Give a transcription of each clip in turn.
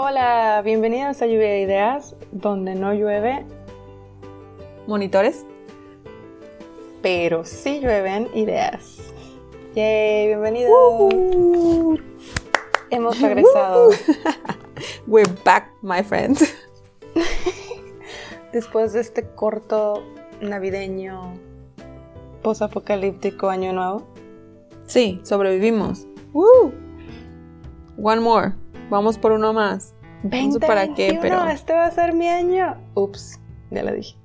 Hola, bienvenidos a Lluvia de Ideas, donde no llueve, monitores. pero sí llueven ideas. Yay, bienvenidos. Uh-huh. Hemos regresado We're back, my friends. después de este corto navideño posapocalíptico año nuevo. Sí, sobrevivimos. Woo. One more. Vamos por uno más. No sé para qué, 2021, pero este va a ser mi año. Ups, ya lo dije.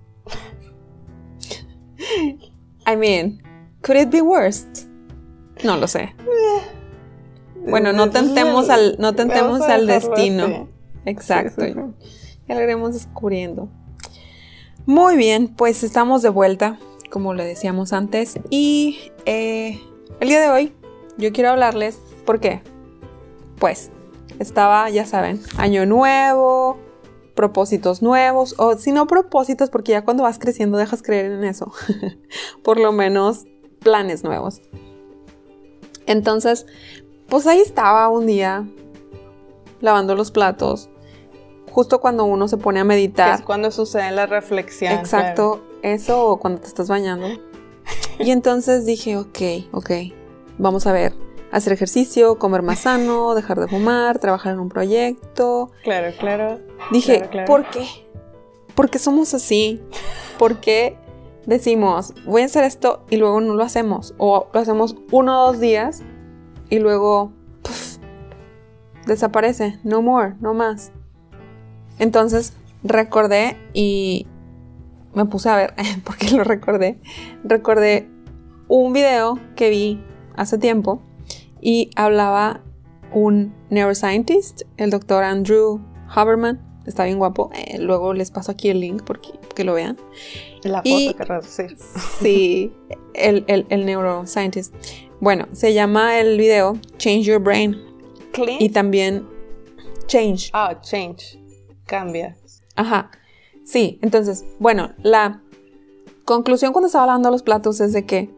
I mean, could it be worst? No lo sé. Bueno, no tentemos al, no tentemos al destino. así. Exacto. Sí, sí, sí. Ya lo iremos descubriendo. Muy bien, pues estamos de vuelta, como le decíamos antes. Y eh, el día de hoy yo quiero hablarles, ¿por qué? Pues estaba, ya saben, año nuevo, propósitos nuevos, o si no propósitos, porque ya cuando vas creciendo dejas creer en eso. Por lo menos planes nuevos. Entonces, pues ahí estaba un día lavando los platos, justo cuando uno se pone a meditar. es cuando sucede la reflexión. Exacto, eso o cuando te estás bañando. Y entonces dije, ok, ok, vamos a ver, hacer ejercicio, comer más sano, dejar de fumar, trabajar en un proyecto. Claro, claro. Dije, Claro, claro. ¿por qué? ¿Por qué somos así? ¿Por qué decimos, voy a hacer esto y luego no lo hacemos? O lo hacemos uno o dos días y luego desaparece, no more, no más. Entonces recordé y me puse a ver, porque lo recordé, recordé un video que vi hace tiempo y hablaba un neuroscientist, el doctor Andrew Haberman, está bien guapo, eh, luego les paso aquí el link porque que lo vean. La foto Y- que reducir. Sí, el, el, el neuroscientist. Bueno, se llama el video Change Your Brain Clean. y también Change. Ah, change. Cambia. Ajá. Sí, entonces, bueno, la conclusión cuando estaba lavando los platos es de que,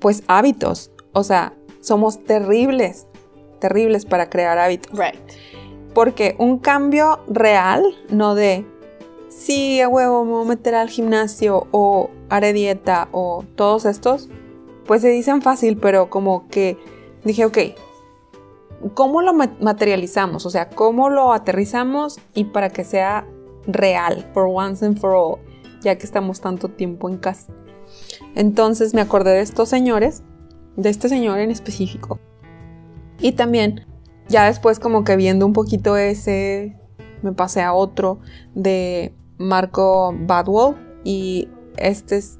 pues hábitos, o sea, somos terribles, terribles para crear hábitos. Right. Porque un cambio real, no de, sí, a huevo, me voy a meter al gimnasio o haré dieta o todos estos, pues se dicen fácil, pero como que dije, ok, ¿cómo lo ma- materializamos? O sea, ¿cómo lo aterrizamos y para que sea real, for once and for all, ya que estamos tanto tiempo en casa? Entonces me acordé de estos señores, de este señor en específico. Y también, ya después como que viendo un poquito ese, me pasé a otro de Marco Badwell y este, es-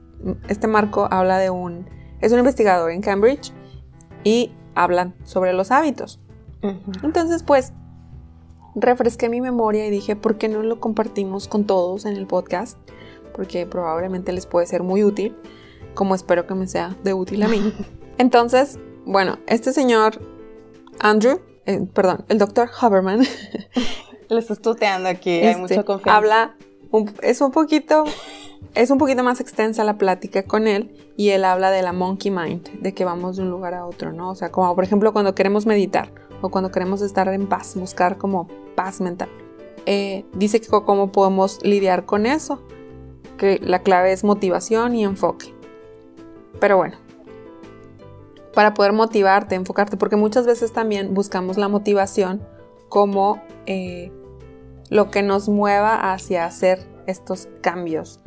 este Marco habla de un, es un investigador en Cambridge y hablan sobre los hábitos. Entonces, pues, refresqué mi memoria y dije, ¿por qué no lo compartimos con todos en el podcast? Porque probablemente les puede ser muy útil, como espero que me sea de útil a mí. Entonces, bueno, este señor, Andrew, eh, perdón, el doctor Haberman, Le estás tuteando aquí, hay este, mucha confianza. habla, un- es un poquito, es un poquito más extensa la plática con él y él habla de la monkey mind, de que vamos de un lugar a otro, ¿no? O sea, como por ejemplo cuando queremos meditar o cuando queremos estar en paz, buscar como paz mental. Eh, dice que cómo podemos lidiar con eso, que la clave es motivación y enfoque. Pero bueno, para poder motivarte, enfocarte, porque muchas veces también buscamos la motivación como eh, lo que nos mueva hacia hacer estos cambios.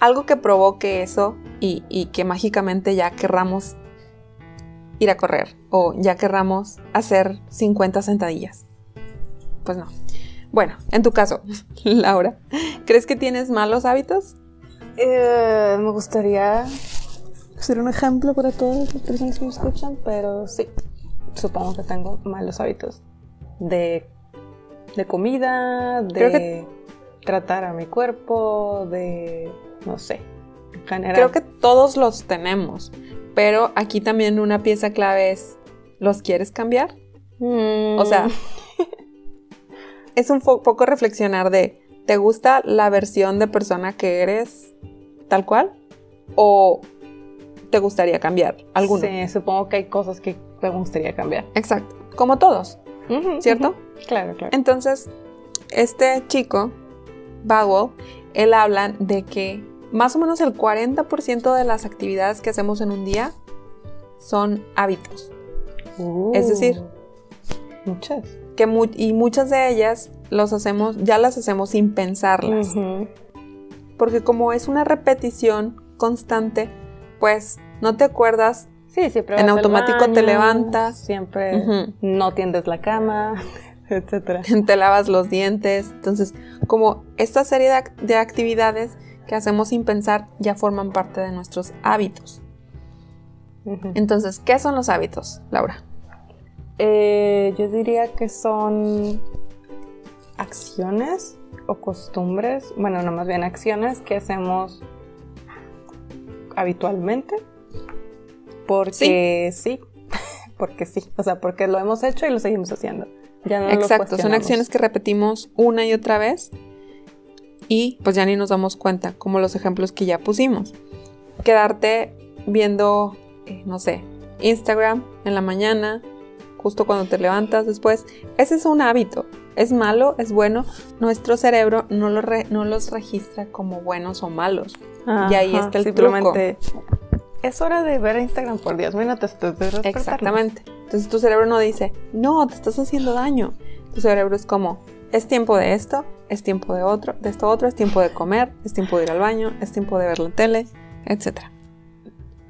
Algo que provoque eso y, que mágicamente ya querramos ir a correr o ya querramos hacer 50 sentadillas. Pues no. Bueno, en tu caso, Laura, ¿crees que tienes malos hábitos? Eh, me gustaría ser un ejemplo para todas las personas que me escuchan, pero sí, supongo que tengo malos hábitos de, de comida, de Creo que- tratar a mi cuerpo, de, no sé, en general. Creo que todos los tenemos, pero aquí también una pieza clave es, ¿los quieres cambiar? Mm, O sea, es un poco reflexionar de, ¿te gusta la versión de persona que eres tal cual? ¿O te gustaría cambiar alguno? Sí, supongo que hay cosas que me gustaría cambiar. Exacto, como todos. ¿cierto? Claro, claro. Entonces, este chico, Bagwell, él habla de que más o menos el 40% de las actividades que hacemos en un día son hábitos. es decir, Uh, muchas. Que mu- y muchas de ellas los hacemos, ya las hacemos sin pensarlas. Porque como es una repetición constante, pues no te acuerdas Sí, siempre En automático te levantas. Siempre no tiendes la cama, etcétera. te lavas los dientes. Entonces, como esta serie de, ac- de actividades que hacemos sin pensar ya forman parte de nuestros hábitos. Entonces, ¿qué son los hábitos, Laura? Eh, yo diría que son acciones o costumbres, bueno, no más bien acciones que hacemos habitualmente. Porque sí. porque sí, o sea, porque lo hemos hecho y lo seguimos haciendo. Ya no lo Exacto, son cuestionamos. acciones que repetimos una y otra vez y pues ya ni nos damos cuenta, como los ejemplos que ya pusimos. Quedarte viendo, eh, no sé, Instagram en la mañana, justo cuando te levantas después, ese es un hábito. Es malo, es bueno, nuestro cerebro no, lo re- no los registra como buenos o malos. Y ahí está el simplemente, Es hora de ver Instagram por 10 minutos. después de despertarnos". Exactamente. Entonces tu cerebro no dice, no, te estás haciendo daño. Tu cerebro es como, es tiempo de esto, es tiempo de otro, de esto otro, es tiempo de comer, es tiempo de ir al baño, es tiempo de ver la tele, etc.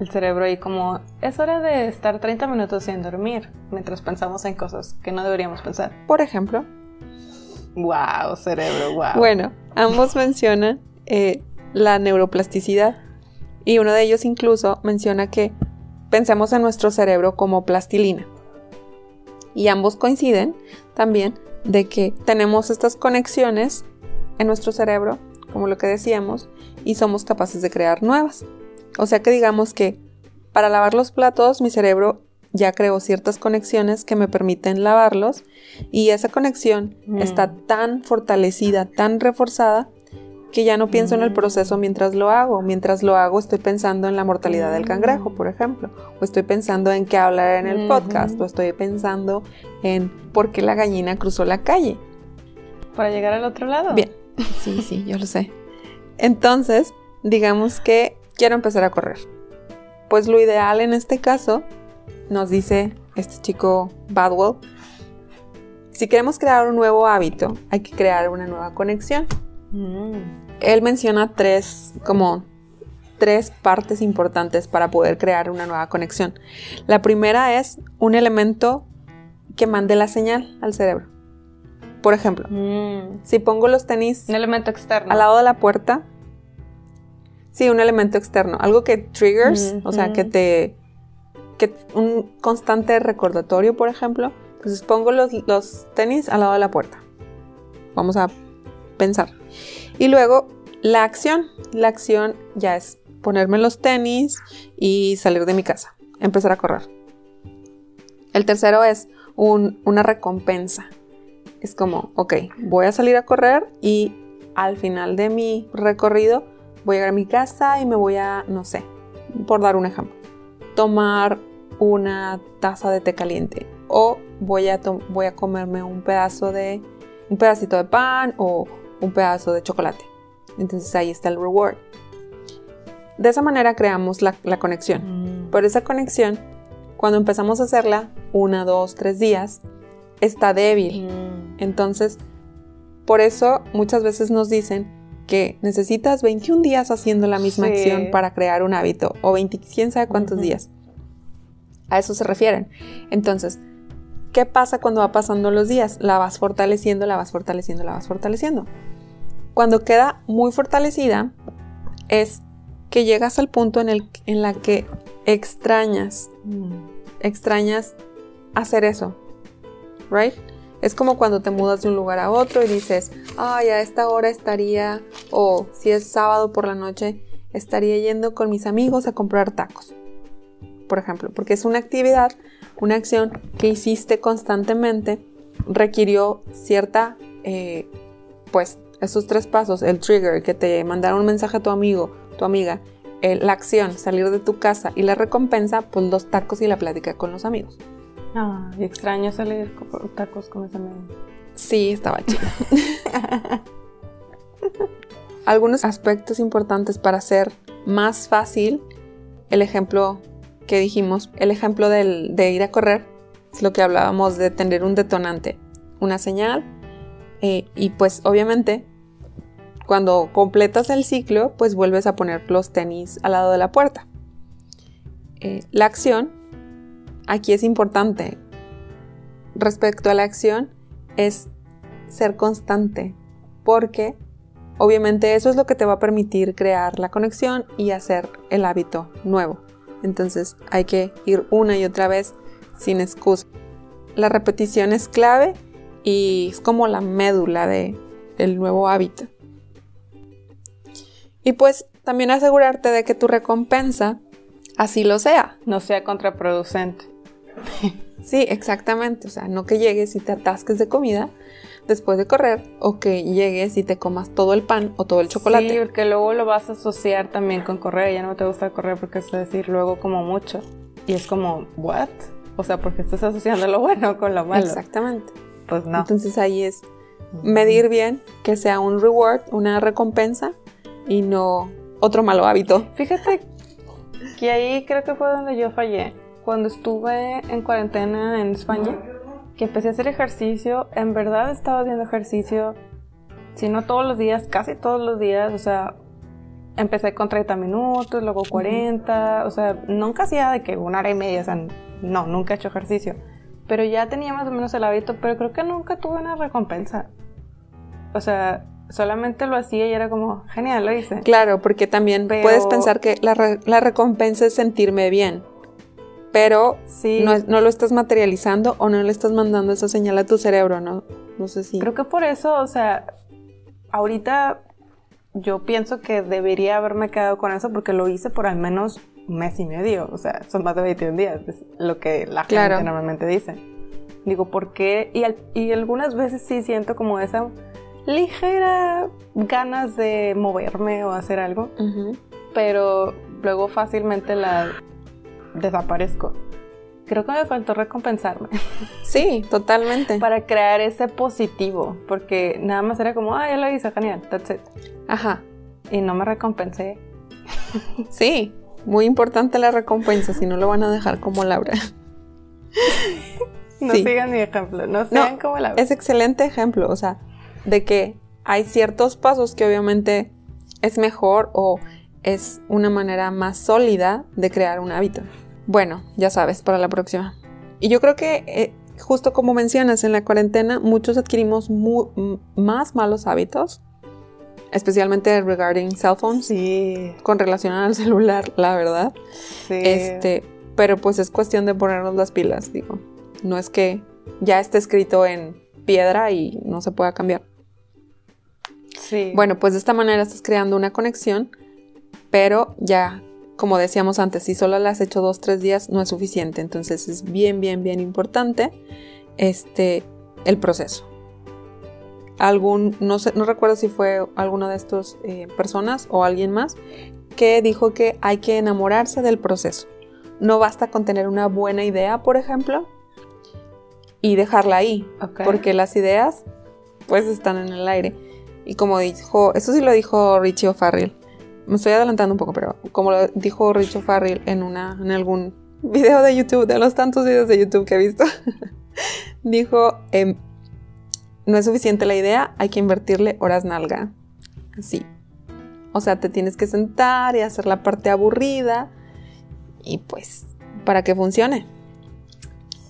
El cerebro ahí como, es hora de estar 30 minutos sin dormir, mientras pensamos en cosas que no deberíamos pensar. Por ejemplo, Wow, cerebro, wow. bueno, ambos mencionan eh, la neuroplasticidad y uno de ellos incluso menciona que pensemos en nuestro cerebro como plastilina. Y ambos coinciden también de que tenemos estas conexiones en nuestro cerebro, como lo que decíamos, y somos capaces de crear nuevas. O sea que digamos que para lavar los platos mi cerebro ya creó ciertas conexiones que me permiten lavarlos y esa conexión Mm. está tan fortalecida, tan reforzada que ya no pienso en el Mm. proceso mientras lo hago. Mientras lo hago estoy pensando en la mortalidad del Mm. cangrejo, por ejemplo, o estoy pensando en qué hablar en el podcast, o estoy pensando en por qué la gallina cruzó la calle. Para llegar al otro lado. Bien, sí, sí, yo lo sé. Entonces, digamos que quiero empezar a correr. Pues lo ideal en este caso, nos dice este chico Badwell, si queremos crear un nuevo hábito, hay que crear una nueva conexión. Mm. Él menciona tres, como tres partes importantes para poder crear una nueva conexión. La primera es un elemento que mande la señal al cerebro. Por ejemplo, Mm. si pongo los tenis Un elemento externo. al lado de la puerta. Sí, un elemento externo, algo que triggers, o sea, que te que un constante recordatorio, por ejemplo. Entonces pongo los, los tenis al lado de la puerta. Vamos a pensar. Y luego la acción. La acción ya es ponerme los tenis y salir de mi casa, empezar a correr. El tercero es un- una recompensa. Es como, ok, voy a salir a correr y al final de mi recorrido voy a llegar a mi casa y me voy a, no sé, por dar un ejemplo, tomar una taza de té caliente o voy a, voy a comerme un pedazo de, un pedacito de pan o un pedazo de chocolate. Entonces ahí está el reward. De esa manera creamos la, la conexión. Mm. Pero esa conexión, cuando empezamos a hacerla, una, dos, tres días, está débil. Mm. Entonces, por eso muchas veces nos dicen que necesitas 21 días haciendo la misma Sí. acción para crear un hábito o 20, quién sabe cuántos días. A eso se refieren. Entonces, ¿qué pasa cuando va pasando los días? La vas fortaleciendo, la vas fortaleciendo, la vas fortaleciendo. Cuando queda muy fortalecida, es que llegas al punto en el en la que extrañas Mm. extrañas hacer eso, ¿right? Es como cuando te mudas de un lugar a otro y dices, ay, a esta hora estaría, o si es sábado por la noche, estaría yendo con mis amigos a comprar tacos, por ejemplo, porque es una actividad, una acción que hiciste constantemente, requirió cierta, eh, pues, esos tres pasos, el trigger, que te mandaron un mensaje a tu amigo, tu amiga, eh, la acción, salir de tu casa y la recompensa, pues los tacos y la plática con los amigos. Ah, y extraño salir por tacos con esa amiga. Sí, estaba chido. Algunos aspectos importantes para hacer más fácil el ejemplo que dijimos, el ejemplo del- de ir a correr, es lo que hablábamos de tener un detonante, una señal, eh, y pues obviamente cuando completas el ciclo, pues vuelves a poner los tenis al lado de la puerta. Eh, la acción, aquí es importante. Respecto a la acción, es ser constante, porque obviamente eso es lo que te va a permitir crear la conexión y hacer el hábito nuevo. Entonces hay que ir una y otra vez sin excusa. La repetición es clave y es como la médula de el nuevo hábito. Y pues también asegurarte de que tu recompensa así lo sea. No sea contraproducente. Sí, exactamente. O sea, no que llegues y te atasques de comida después de correr o que llegues y te comas todo el pan o todo el chocolate. Sí, porque luego lo vas a asociar también con correr. Ya no te gusta correr porque es decir luego como mucho. Y es como, ¿what? O sea, porque estás asociando lo bueno con lo malo. Exactamente. Pues no. Entonces ahí es medir bien que sea un reward, una recompensa y no otro malo hábito. Fíjate que ahí creo que fue donde yo fallé. Cuando estuve en cuarentena en España, que empecé a hacer ejercicio, en verdad estaba haciendo ejercicio, si no todos los días, casi todos los días, o sea, empecé con 30 minutos, luego 40, o sea, nunca hacía de que una hora y media, o sea, no, nunca he hecho ejercicio. Pero ya tenía más o menos el hábito, pero creo que nunca tuve una recompensa. O sea, solamente lo hacía y era como, genial, lo hice. Claro, porque también Pero- puedes pensar que la, re- la recompensa es sentirme bien, pero Sí. no, no lo estás materializando o no le estás mandando esa señal a tu cerebro, ¿no? No sé si... Creo que por eso, o sea, ahorita yo pienso que debería haberme quedado con eso porque lo hice por al menos un mes y medio. O sea, son más de 21 días, es lo que la Claro. gente normalmente dice. Digo, ¿por qué? Y, al- y algunas veces sí siento como esa ligera ganas de moverme o hacer algo, Ujú. pero luego fácilmente la desaparezco. Creo que me faltó recompensarme. Sí, totalmente. para crear ese positivo, porque nada más era como, ah, ya lo hice, genial, that's it. Ajá. Y no me recompensé. Sí, muy importante la recompensa, si no lo van a dejar como Laura. No Sí. sigan mi ejemplo, no sean como la Es excelente ejemplo, o sea, de que hay ciertos pasos que obviamente es mejor o es una manera más sólida de crear un hábito. Bueno, ya sabes, para la próxima. Y yo creo que, eh, justo como mencionas, en la cuarentena muchos adquirimos mu- más malos hábitos, especialmente regarding cell phones, Sí, con relación al celular, la verdad. sí. Este, pero pues es cuestión de ponernos las pilas, digo. No es que ya esté escrito en piedra y no se pueda cambiar. sí. Bueno, pues de esta manera estás creando una conexión, pero ya, como decíamos antes, si solo la has hecho dos, tres días, no es suficiente. Entonces es bien, bien, bien importante este, el proceso. Algún, no sé, no recuerdo si fue alguna de estas eh, personas o alguien más que dijo que hay que enamorarse del proceso. No basta con tener una buena idea, por ejemplo, y dejarla ahí, porque las ideas pues están en el aire. Y como dijo, eso sí lo dijo Richie O'Farrell. Me estoy adelantando un poco, pero como lo dijo Richie O'Farrell en una en algún video de YouTube, de los tantos videos de YouTube que he visto, dijo, em, no es suficiente la idea, hay que invertirle horas nalga. Así. O sea, te tienes que sentar y hacer la parte aburrida y pues para que funcione.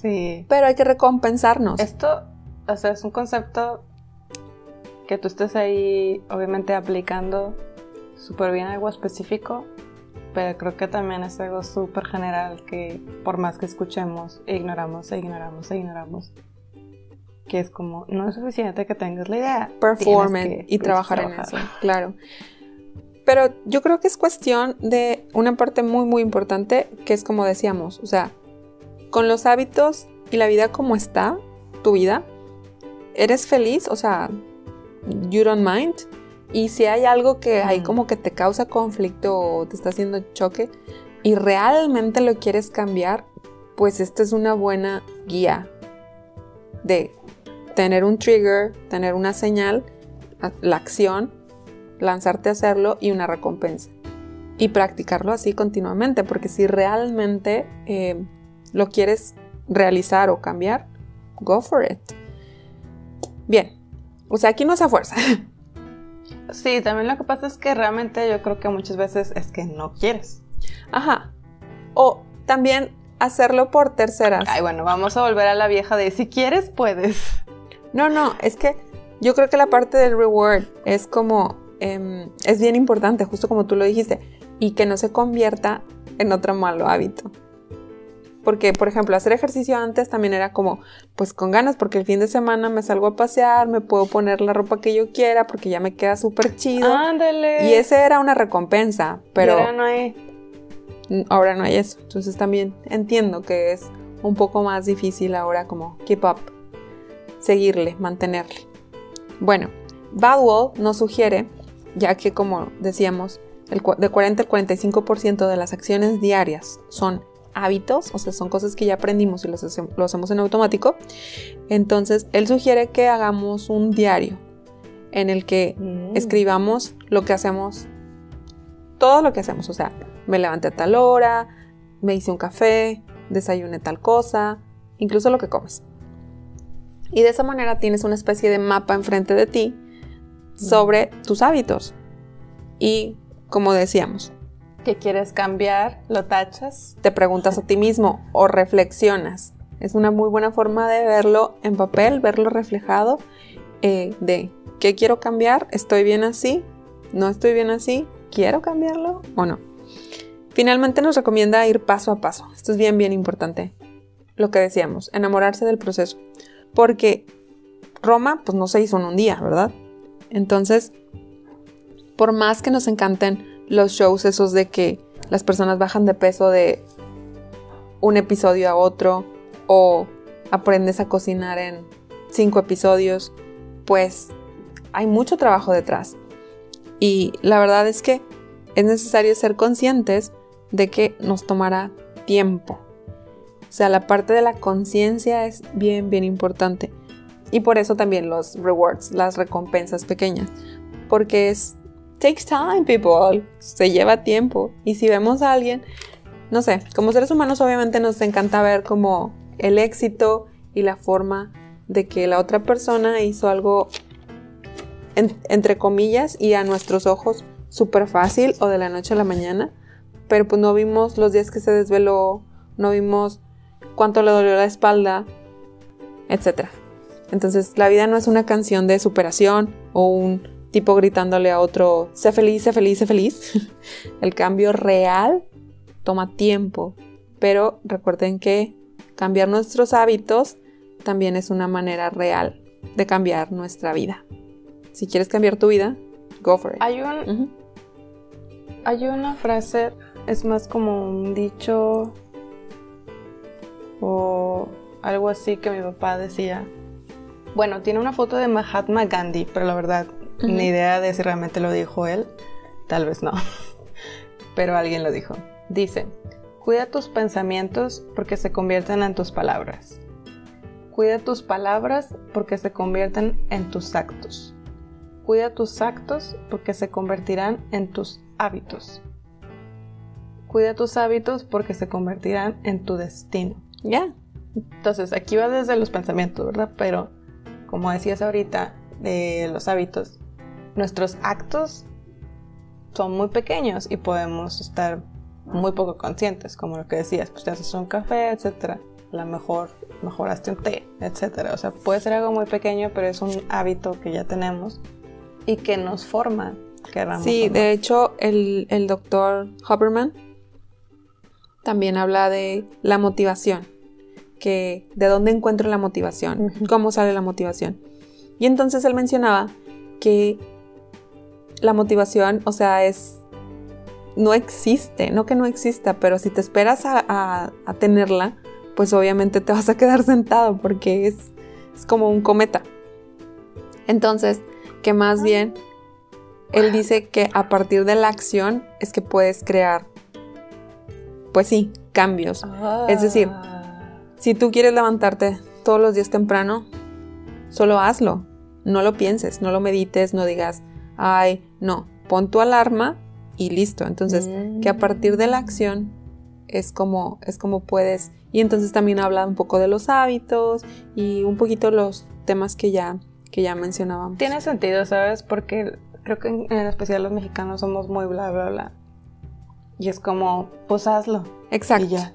Sí. Pero hay que recompensarnos. Esto, o sea, es un concepto que tú estés ahí, obviamente, aplicando súper bien algo específico, pero creo que también es algo súper general que por más que escuchemos, ignoramos e ignoramos e ignoramos. Que es como, no es suficiente que tengas la idea. performance y trabajar en trabajar. eso, claro. Pero yo creo que es cuestión de una parte muy muy importante que es como decíamos, o sea, con los hábitos y la vida como está, tu vida, eres feliz, o sea, you don't mind. Y si hay algo que hay Mm. como que te causa conflicto o te está haciendo choque y realmente lo quieres cambiar, pues esta es una buena guía de tener un trigger, tener una señal, la acción, lanzarte a hacerlo y una recompensa. Y practicarlo así continuamente, porque si realmente eh, lo quieres realizar o cambiar, go for it. Bien, o sea, aquí no se fuerza. Sí, también lo que pasa es que realmente yo creo que muchas veces es que no quieres. Ajá. O también hacerlo por terceras. Ay, bueno, vamos a volver a la vieja de si quieres, puedes. No, no, es que yo creo que la parte del reward es como, em, es bien importante, justo como tú lo dijiste, y que no se convierta en otro malo hábito. Porque, por ejemplo, hacer ejercicio antes también era como, pues con ganas, porque el fin de semana me salgo a pasear, me puedo poner la ropa que yo quiera, porque ya me queda súper chido. Ándale. Y ese era una recompensa, pero... ahora no hay. Ahora no hay eso. Entonces también entiendo que es un poco más difícil ahora como keep up, seguirle, mantenerle. Bueno, Badwell nos sugiere, ya que como decíamos, el, de 40 al 45% de las acciones diarias son hábitos, o sea, son cosas que ya aprendimos y los, hacemos en automático. Entonces, él sugiere que hagamos un diario en el que mm. escribamos lo que hacemos, todo lo que hacemos, o sea, me levanté a tal hora, me hice un café, desayuné tal cosa, incluso lo que comes. Y de esa manera tienes una especie de mapa enfrente de ti sobre tus hábitos. Y como decíamos, ¿Qué quieres cambiar? ¿Lo tachas? Te preguntas a ti mismo o reflexionas. Es una muy buena forma de verlo en papel, verlo reflejado, eh, de qué quiero cambiar, estoy bien así, no estoy bien así, quiero cambiarlo o no. Finalmente nos recomienda ir paso a paso. Esto es bien, bien importante. Lo que decíamos, enamorarse del proceso. Porque Roma, pues no se hizo en un día, ¿verdad? Entonces, por más que nos encanten los shows esos de que las personas bajan de peso de un episodio a otro o aprendes a cocinar en cinco episodios, pues hay mucho trabajo detrás. Y la verdad es que es necesario ser conscientes de que nos tomará tiempo. O sea, la parte de la conciencia es bien, bien importante. Y por eso también los rewards, las recompensas pequeñas. Porque es takes time, people. Se lleva tiempo. Y si vemos a alguien, no sé, como seres humanos obviamente nos encanta ver como el éxito y la forma de que la otra persona hizo algo entre comillas y a nuestros ojos súper fácil o de la noche a la mañana. Pero pues no vimos los días que se desveló, no vimos cuánto le dolió la espalda, etc. Entonces la vida no es una canción de superación o un tipo gritándole a otro, sé feliz, sé feliz, sé feliz. El cambio real toma tiempo, pero recuerden que cambiar nuestros hábitos también es una manera real de cambiar nuestra vida. Si quieres cambiar tu vida, go for it. Hay un hay una frase, es más como un dicho o algo así que mi papá decía. Bueno, tiene una foto de Mahatma Gandhi, pero la verdad ni idea de si realmente lo dijo él, tal vez no, pero alguien lo dijo. Dice, cuida tus pensamientos porque se convierten en tus palabras. Cuida tus palabras porque se convierten en tus actos. Cuida tus actos porque se convertirán en tus hábitos. Cuida tus hábitos porque se convertirán en tu destino. Ya. Entonces, aquí va desde los pensamientos, ¿verdad? Pero, como decías ahorita, de los hábitos, nuestros actos son muy pequeños y podemos estar muy poco conscientes, como lo que decías, pues te haces un café, etcétera. A lo mejor mejoraste un té, etcétera. O sea, puede ser algo muy pequeño, pero es un hábito que ya tenemos y que nos forma. Sí, de hecho, el, el doctor Huberman también habla de la motivación, que de dónde encuentro la motivación, cómo sale la motivación. Y entonces él mencionaba que la motivación, o sea, es... No existe, no que no exista, pero si te esperas a, tenerla, pues obviamente te vas a quedar sentado porque es, es como un cometa. Entonces, que más bien, él dice que a partir de la acción es que puedes crear, pues sí, cambios. Es decir, Si tú quieres levantarte todos los días temprano, solo hazlo. No lo pienses, no lo medites, no digas, ay, no, pon tu alarma y listo. Entonces, que a partir de la acción es como, es como puedes. Y entonces también habla un poco de los hábitos y un poquito los temas que ya, que ya mencionábamos. Tiene sentido, ¿sabes? Porque creo que en, en especial los mexicanos somos muy bla, bla, bla. Y es como, pues hazlo. Exacto. Y ya.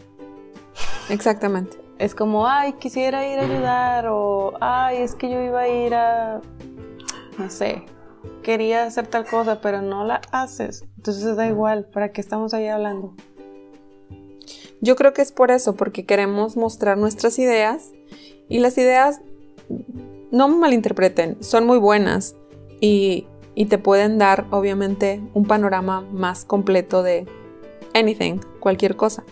Exactamente. Es como, ay, quisiera ir a ayudar o, ay, es que yo iba a ir a, no sé, quería hacer tal cosa, pero no la haces. Entonces da igual, ¿para qué estamos ahí hablando? Yo creo que es por eso, porque queremos mostrar nuestras ideas y las ideas, no me malinterpreten, son muy buenas y, y te pueden dar obviamente un panorama más completo de anything, cualquier cosa.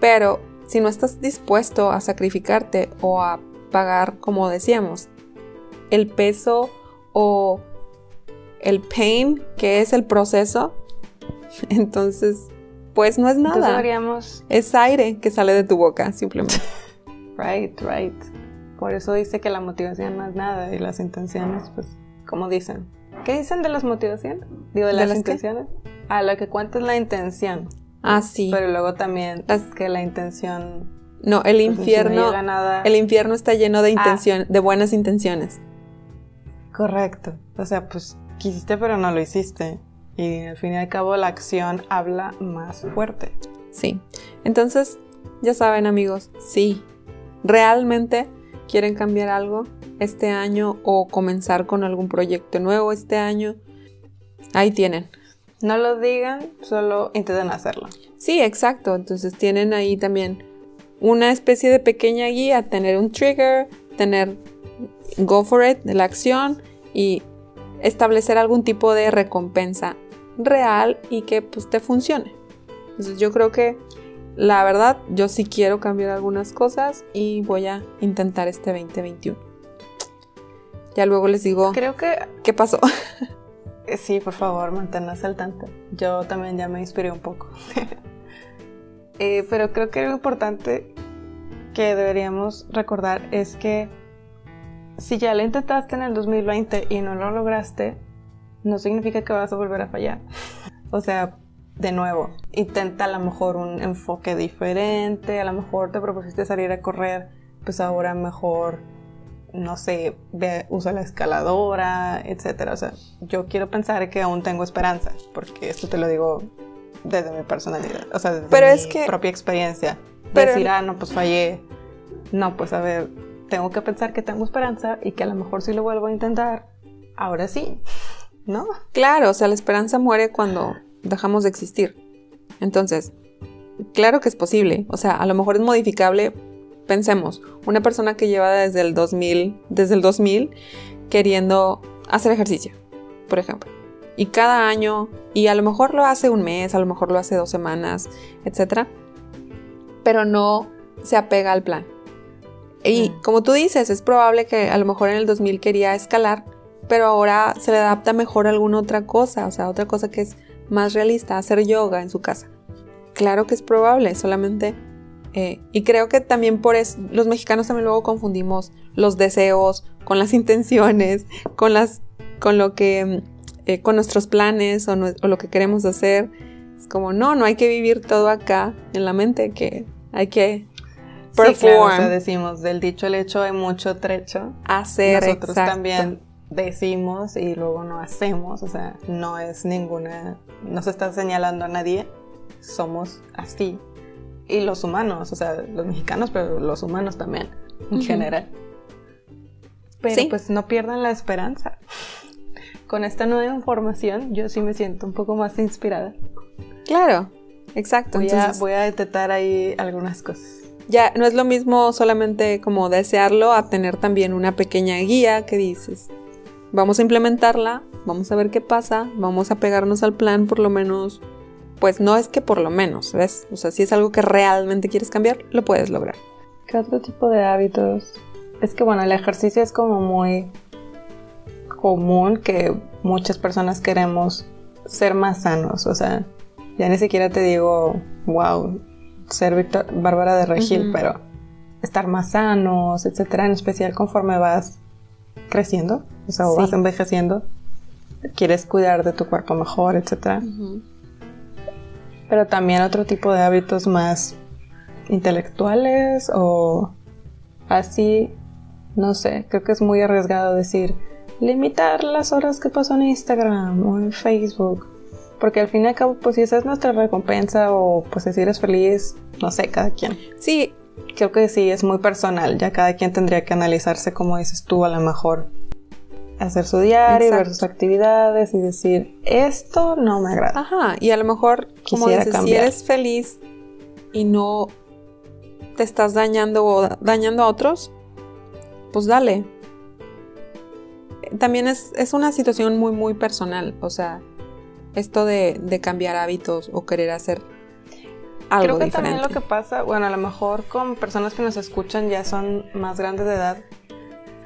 Pero si no estás dispuesto a sacrificarte o a pagar, como decíamos, el peso o el pain que es el proceso, entonces pues no es Entonces nada. deberíamos, Es aire que sale de tu boca, simplemente. right, right. Por eso dice que la motivación no es nada y las intenciones, pues, como dicen. ¿Qué dicen de las motivaciones? Digo, de, ¿De las, las qué? intenciones. Ah, lo que cuenta es la intención. Ah, sí. Pero luego también Las- es que la intención No, el pues, si no infierno, a nada- el infierno está lleno de Ah. intención, de buenas intenciones. Correcto. O sea, pues quisiste pero no lo hiciste. Y al fin y al cabo la acción habla más fuerte. Sí. Entonces, ya saben, amigos, sí, realmente quieren cambiar algo este año o comenzar con algún proyecto nuevo este año, ahí tienen. No lo digan, solo intenten hacerlo. Sí, exacto. Entonces tienen ahí también una especie de pequeña guía, tener un trigger, tener go for it la acción y establecer algún tipo de recompensa real y que pues te funcione. Entonces yo creo que la verdad yo sí quiero cambiar algunas cosas y voy a intentar este 2021. Ya luego les digo Creo que qué pasó. eh, sí, por favor, manténnos al tanto. Yo también ya me inspiré un poco. Eh, pero creo que lo importante que deberíamos recordar es que si ya lo intentaste en el 2020 y no lo lograste, no significa que vas a volver a fallar. O sea, de nuevo, intenta a lo mejor un enfoque diferente, a lo mejor te propusiste salir a correr, pues ahora mejor, no sé, ve, usa la escaladora, etcétera. O sea, yo quiero pensar que aún tengo esperanza, porque esto te lo digo desde mi personalidad, o sea, desde Pero mi es que- propia experiencia. pero- Decir, ah, no, pues fallé. No, pues a ver, tengo que pensar que tengo esperanza y que a lo mejor si lo vuelvo a intentar, ahora sí, ¿no? Claro, o sea, la esperanza muere cuando dejamos de existir. Entonces, claro que es posible. O sea, a lo mejor es modificable. Pensemos, una persona que lleva desde el 2000, desde el 2000 queriendo hacer ejercicio, por ejemplo. Y cada año, y a lo mejor lo hace un mes, a lo mejor lo hace dos semanas, etc. Pero no se apega al plan. Y como tú dices, es probable que a lo mejor en el 2000 quería escalar, pero ahora se le adapta mejor a alguna otra cosa, o sea, otra cosa que es más realista, hacer yoga en su casa. Claro que es probable, solamente... eh, y creo que también por eso, los mexicanos también luego confundimos los deseos con las intenciones, con las, con lo que, mm, eh, con nuestros planes o, o lo que queremos hacer. Es como, no, no hay que vivir todo acá en la mente, que hay que Sí, claro, o perform, sea, decimos, del dicho al hecho hay mucho trecho. hacer, Nosotros exacto. también decimos y luego no hacemos, o sea, no es ninguna, no se está señalando a nadie, somos así. Y los humanos, o sea, los mexicanos, pero los humanos también, en Ujú. general. Pero Sí. pues no pierdan la esperanza. Con esta nueva información, yo sí me siento un poco más inspirada. Claro, exacto. Voy, a, Entonces, voy a detectar ahí algunas cosas. Ya no es lo mismo solamente como desearlo a tener también una pequeña guía que dices, vamos a implementarla, vamos a ver qué pasa, vamos a pegarnos al plan por lo menos, pues no es que por lo menos, ¿ves? O sea, si es algo que realmente quieres cambiar, lo puedes lograr. ¿Qué otro tipo de hábitos? Es que bueno, el ejercicio es como muy común que muchas personas queremos ser más sanos. O sea, ya ni siquiera te digo, wow, ser Victor- Bárbara de Regil, pero estar más sanos, etcétera, en especial conforme vas creciendo, o sea, vas envejeciendo, quieres cuidar de tu cuerpo mejor, etcétera. Pero también otro tipo de hábitos más intelectuales o así, no sé, creo que es muy arriesgado decir limitar las horas que paso en Instagram o en Facebook. Porque al fin y al cabo, pues si esa es nuestra recompensa o pues si eres feliz, no sé, cada quien. Sí, Creo que sí, es muy personal, ya cada quien tendría que analizarse como dices tú, a lo mejor hacer su diario, ver Exacto. sus actividades y decir, esto no me agrada. Ajá, y a lo mejor, como Quisiera dices, cambiar. si eres feliz y no te estás dañando o da- dañando a otros, pues dale. También es, es una situación muy, muy personal. O sea, esto de, de cambiar hábitos o querer hacer algo Creo que diferente. también lo que pasa, bueno, a lo mejor con personas que nos escuchan ya son más grandes de edad,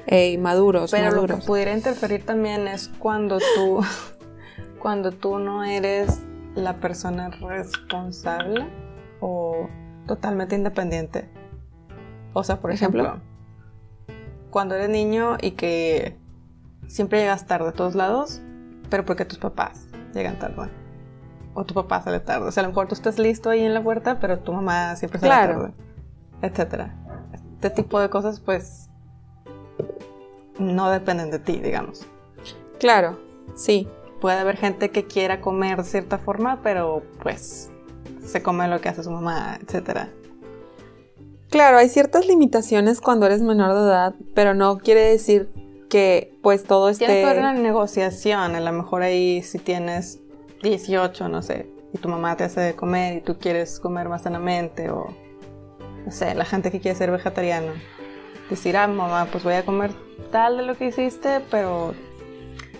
Ey, maduros, pero lo que pudiera interferir también es cuando tú, cuando tú no eres la persona responsable o totalmente independiente. O sea, por Ejemplo. ejemplo, cuando eres niño y que siempre llegas tarde a todos lados, pero porque tus papás llegan tarde. O tu papá sale tarde. O sea, a lo mejor tú estás listo ahí en la puerta, pero tu mamá siempre sale Claro. tarde. Etcétera. Este tipo de cosas, pues, no dependen de ti, digamos. Claro, sí. Puede haber gente que quiera comer de cierta forma, pero pues se come lo que hace su mamá, etcétera. Claro, hay ciertas limitaciones cuando eres menor de edad, pero no quiere decir que pues todo esté... Tiene que haber una negociación. A lo mejor ahí si tienes 18, no sé, y tu mamá te hace de comer y tú quieres comer más sanamente, o no sé, la gente que quiere ser vegetariano. Decir, ah, mamá, pues voy a comer tal de lo que hiciste, pero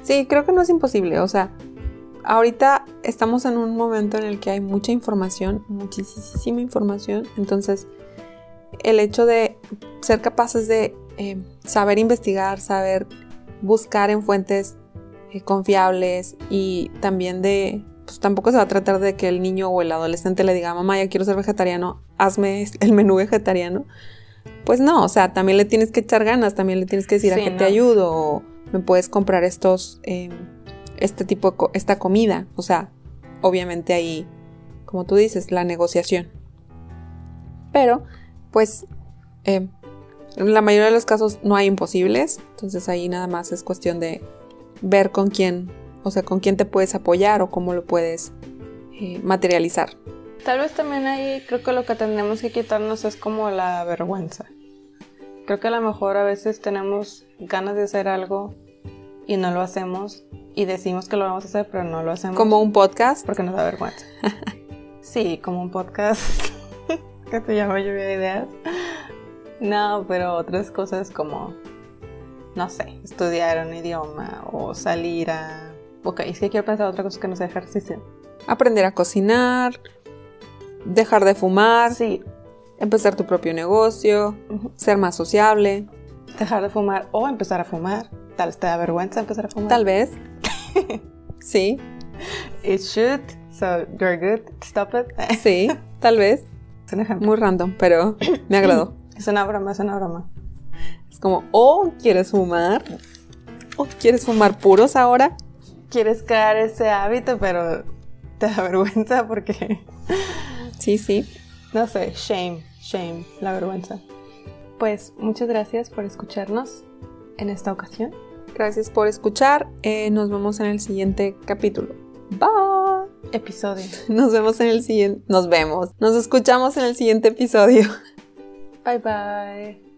Sí, creo que no es imposible. O sea, ahorita estamos en un momento en el que hay mucha información, muchísima información. Entonces, el hecho de ser capaces de eh, saber investigar, saber buscar en fuentes eh, confiables y también de, pues tampoco se va a tratar de que el niño o el adolescente le diga, mamá, ya quiero ser vegetariano, hazme el menú vegetariano. Pues no, o sea, también le tienes que echar ganas, también le tienes que decir Sí, a qué no. te ayudo o me puedes comprar estos, eh, este tipo de, co- esta comida. O sea, obviamente ahí, como tú dices, la negociación. Pero, pues, eh, en la mayoría de los casos no hay imposibles, entonces ahí nada más es cuestión de ver con quién, o sea, con quién te puedes apoyar o cómo lo puedes eh, materializar. Tal vez también ahí creo que lo que tendremos que quitarnos es como la vergüenza. Creo que a lo mejor a veces tenemos ganas de hacer algo y no lo hacemos y decimos que lo vamos a hacer pero no lo hacemos Como un podcast. porque nos da vergüenza. sí, como un podcast que se llama Lluvia de Ideas. No, pero otras cosas como, no sé, estudiar un idioma o salir a... Ok, es que quiero pensar otra cosa que no sea ejercicio. Aprender a cocinar, dejar de fumar, Sí, empezar tu propio negocio, ser más sociable, dejar de fumar o empezar a fumar. Tal vez te da vergüenza empezar a fumar. tal vez. sí, It should, so you're good. Stop it. sí, tal vez. Es un ejemplo. Muy random, pero me agradó. Es una broma, es una broma. Es como, oh, ¿quieres fumar? ¿O quieres fumar puros ahora? Quieres crear ese hábito, pero te da vergüenza porque, Sí, sí. no sé, shame, shame, la vergüenza. Pues muchas gracias por escucharnos en esta ocasión. Gracias por escuchar. Eh, nos vemos en el siguiente capítulo. Bye. Episodio. Nos vemos en el siguiente. Nos vemos. Nos escuchamos en el siguiente episodio. Bye bye.